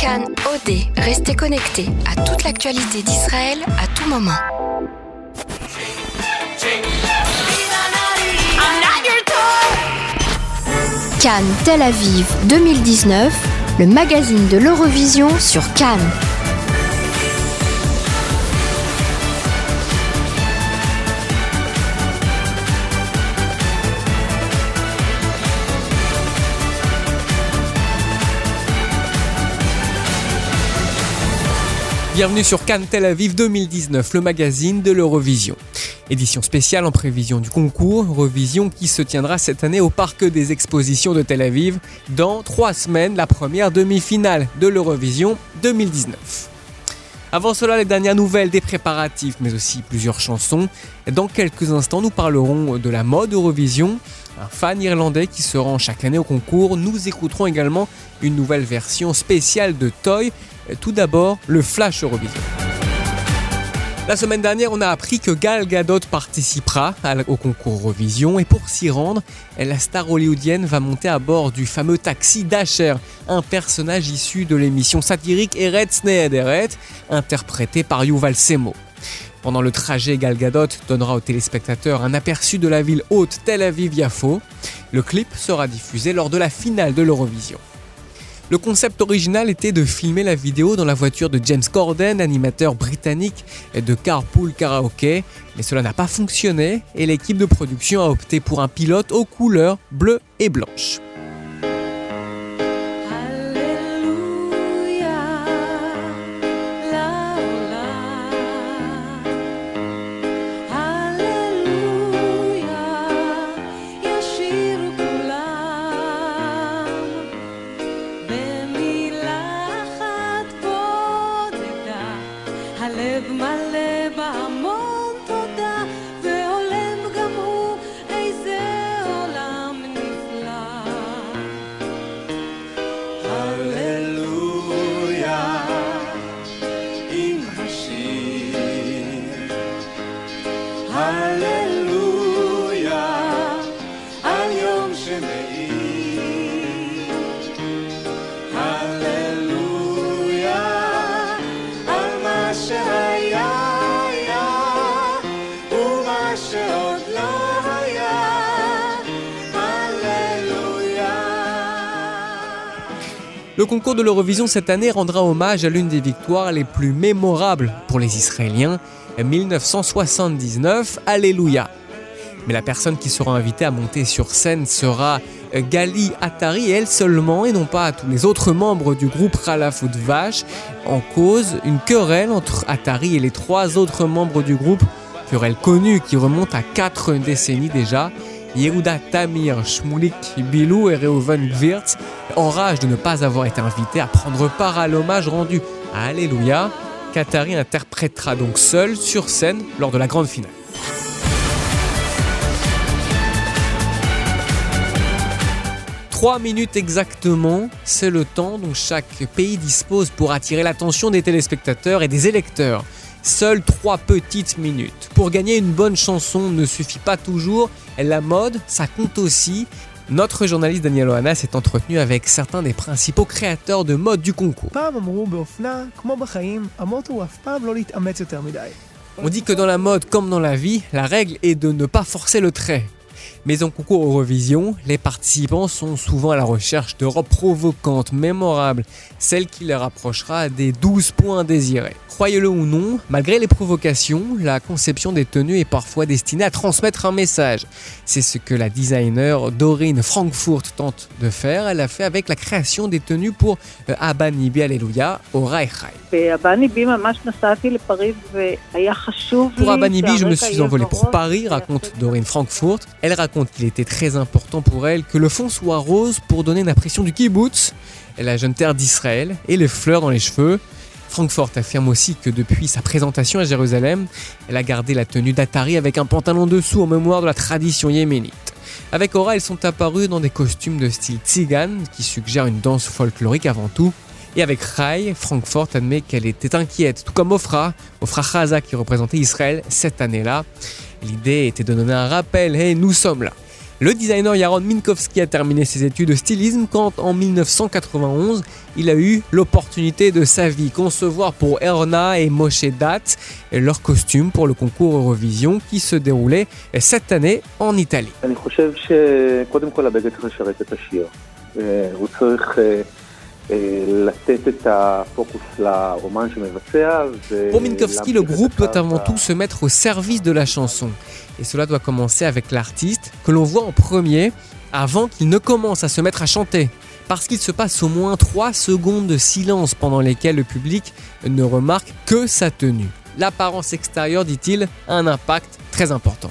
Cannes OD, restez connectés à toute l'actualité d'Israël à tout moment. Cannes Tel Aviv 2019, le magazine de l'Eurovision sur Cannes. Bienvenue sur Cannes Tel Aviv 2019, le magazine de l'Eurovision. Édition spéciale en prévision du concours Eurovision qui se tiendra cette année au Parc des Expositions de Tel Aviv dans trois semaines, la première demi-finale de l'Eurovision 2019. Avant cela, les dernières nouvelles des préparatifs, mais aussi plusieurs chansons. Dans quelques instants, nous parlerons de la mode Eurovision, un fan irlandais qui se rend chaque année au concours. Nous écouterons également une nouvelle version spéciale de Toy tout d'abord, le Flash Eurovision. La semaine dernière, on a appris que Gal Gadot participera au concours Eurovision et pour s'y rendre, la star hollywoodienne va monter à bord du fameux taxi Dasher, un personnage issu de l'émission satirique Eretz Nehederet, interprété par Yuval Semo. Pendant le trajet, Gal Gadot donnera aux téléspectateurs un aperçu de la ville haute Tel Aviv-Yafo. Le clip sera diffusé lors de la finale de l'Eurovision. Le concept original était de filmer la vidéo dans la voiture de James Corden, animateur britannique de Carpool Karaoke, mais cela n'a pas fonctionné et l'équipe de production a opté pour un pilote aux couleurs bleues et blanches. Le concours de l'Eurovision cette année rendra hommage à l'une des victoires les plus mémorables pour les Israéliens, 1979, Alléluia. Mais la personne qui sera invitée à monter sur scène sera Gali Atari, elle seulement, et non pas tous les autres membres du groupe Ralafoot Vache. En cause, une querelle entre Atari et les trois autres membres du groupe, querelle connue qui remonte à quatre décennies déjà. Yehuda Tamir, Shmulik Bilou et Reuven Gvirtz, enragent de ne pas avoir été invités à prendre part à l'hommage rendu à Alléluia, qu'Atari interprétera donc seul sur scène lors de la grande finale. Trois minutes exactement, c'est le temps dont chaque pays dispose pour attirer l'attention des téléspectateurs et des électeurs. Seules trois petites minutes. Pour gagner une bonne chanson ne suffit pas toujours, la mode, ça compte aussi. Notre journaliste Daniel Oana s'est entretenu avec certains des principaux créateurs de mode du concours. On dit que dans la mode comme dans la vie, la règle est de ne pas forcer le trait. Mais en concours Eurovision, les participants sont souvent à la recherche de robes provocantes, mémorables, celles qui les rapprochera des 12 points désirés. Croyez-le ou non, malgré les provocations, la conception des tenues est parfois destinée à transmettre un message. C'est ce que la designer Doreen Frankfurt tente de faire. Elle a fait avec la création des tenues pour euh, Abba Nibi Alléluia au Reichai. Pour Abba Nibi, je me suis envolé pour Paris, raconte Doreen Frankfurt. Elle raconte qu'il était très important pour elle que le fond soit rose pour donner une impression du kibbutz, la jeune terre d'Israël, et les fleurs dans les cheveux. Frankfurt affirme aussi que depuis sa présentation à Jérusalem, elle a gardé la tenue d'Atari avec un pantalon dessous en mémoire de la tradition yéménite. Avec Aura, elles sont apparues dans des costumes de style tzigan qui suggèrent une danse folklorique avant tout. Et avec Rai, Frankfurt admet qu'elle était inquiète, tout comme Ofra, Ofra Chaza qui représentait Israël cette année-là. L'idée était de donner un rappel, hey, nous sommes là. Le designer Yaron Minkowski a terminé ses études de stylisme quand en 1991 il a eu l'opportunité de sa vie concevoir pour Erna et Moshe Dat leur costume pour le concours Eurovision qui se déroulait cette année en Italie. Pour Minkowski, le groupe doit avant tout se mettre au service de la chanson. Et cela doit commencer avec l'artiste, que l'on voit en premier, avant qu'il ne commence à se mettre à chanter. Parce qu'il se passe au moins 3 secondes de silence pendant lesquelles le public ne remarque que sa tenue. L'apparence extérieure, dit-il, a un impact très important.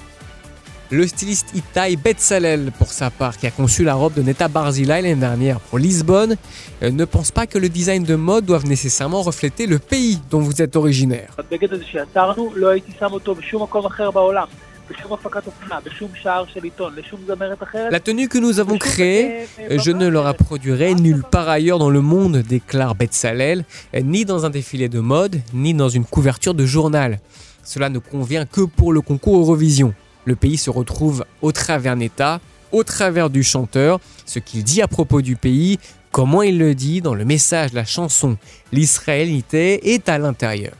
Le styliste Itai Betzalel, pour sa part, qui a conçu la robe de Neta Barzila l'année dernière pour Lisbonne, euh, ne pense pas que le design de mode doive nécessairement refléter le pays dont vous êtes originaire. La tenue que nous avons créée, je ne la reproduirai nulle part ailleurs dans le monde, déclare Betzalel, ni dans un défilé de mode, ni dans une couverture de journal. Cela ne convient que pour le concours Eurovision. Le pays se retrouve au travers Neta, au travers du chanteur, ce qu'il dit à propos du pays, comment il le dit dans le message la chanson. L'israélité est à l'intérieur.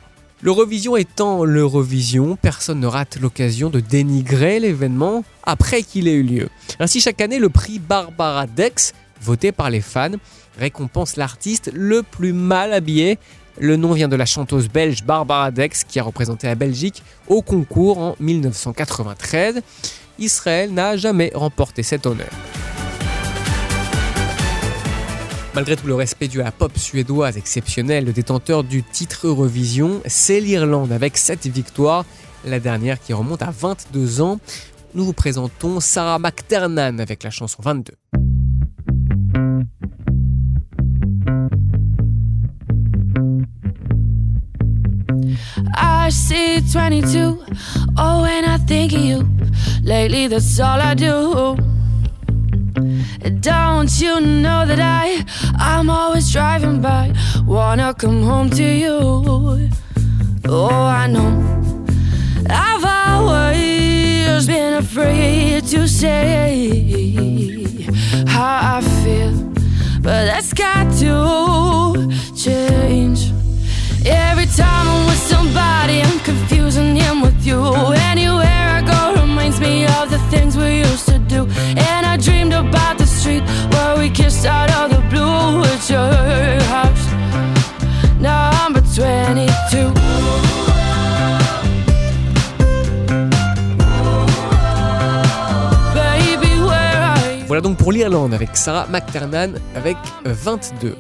L'Eurovision étant l'Eurovision, personne ne rate l'occasion de dénigrer l'événement après qu'il ait eu lieu. Ainsi, chaque année, le prix Barbara Dex, voté par les fans, récompense l'artiste le plus mal habillé le nom vient de la chanteuse belge Barbara Dex qui a représenté la Belgique au concours en 1993. Israël n'a jamais remporté cet honneur. Malgré tout le respect dû à la pop suédoise exceptionnelle, le détenteur du titre Eurovision, c'est l'Irlande avec cette victoire, la dernière qui remonte à 22 ans. Nous vous présentons Sarah McTernan avec la chanson 22. I see 22. Oh, and I think of you. Lately, that's all I do. Don't you know that I, I'm always driving by, wanna come home to you? Oh, I know. I've always been afraid to say how I feel, but that's got to change. Every time I'm with somebody, I'm confusing him with you. Anywhere I go reminds me of the things we used to do. And I dreamed about the street where we kissed out of the blue at your house. Now I'm 22. Voilà donc pour l'Irlande avec Sarah McTernan avec 22.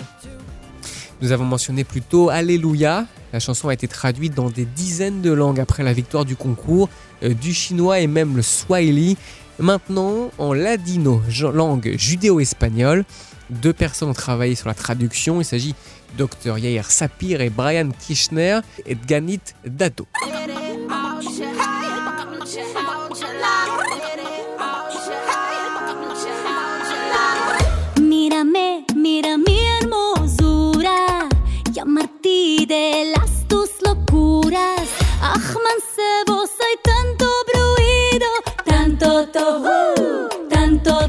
Nous avons mentionné plus tôt Alléluia. La chanson a été traduite dans des dizaines de langues après la victoire du concours, euh, du chinois et même le swahili. Maintenant, en ladino, langue judéo-espagnole, deux personnes ont travaillé sur la traduction. Il s'agit Dr Yair Sapir et Brian Kirchner et Ganit Dato.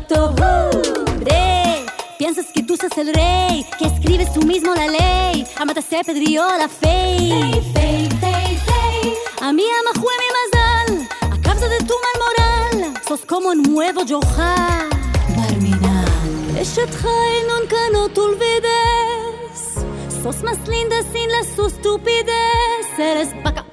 Tohu. Rey, piensas que tú sos el rey, que escribes tú mismo la ley. Amate se pedrió la fe. A mí ama mi mazal, a causa de tu mal moral. Sos como un nuevo Johar. Barminal. Eshethai nunca no te olvides. Sos más linda sin la su estupidez. Eres paca,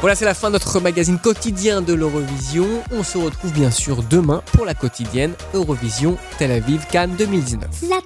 Voilà, c'est la fin de notre magazine quotidien de l'Eurovision. On se retrouve bien sûr demain pour la quotidienne Eurovision Tel Aviv Cannes 2019. La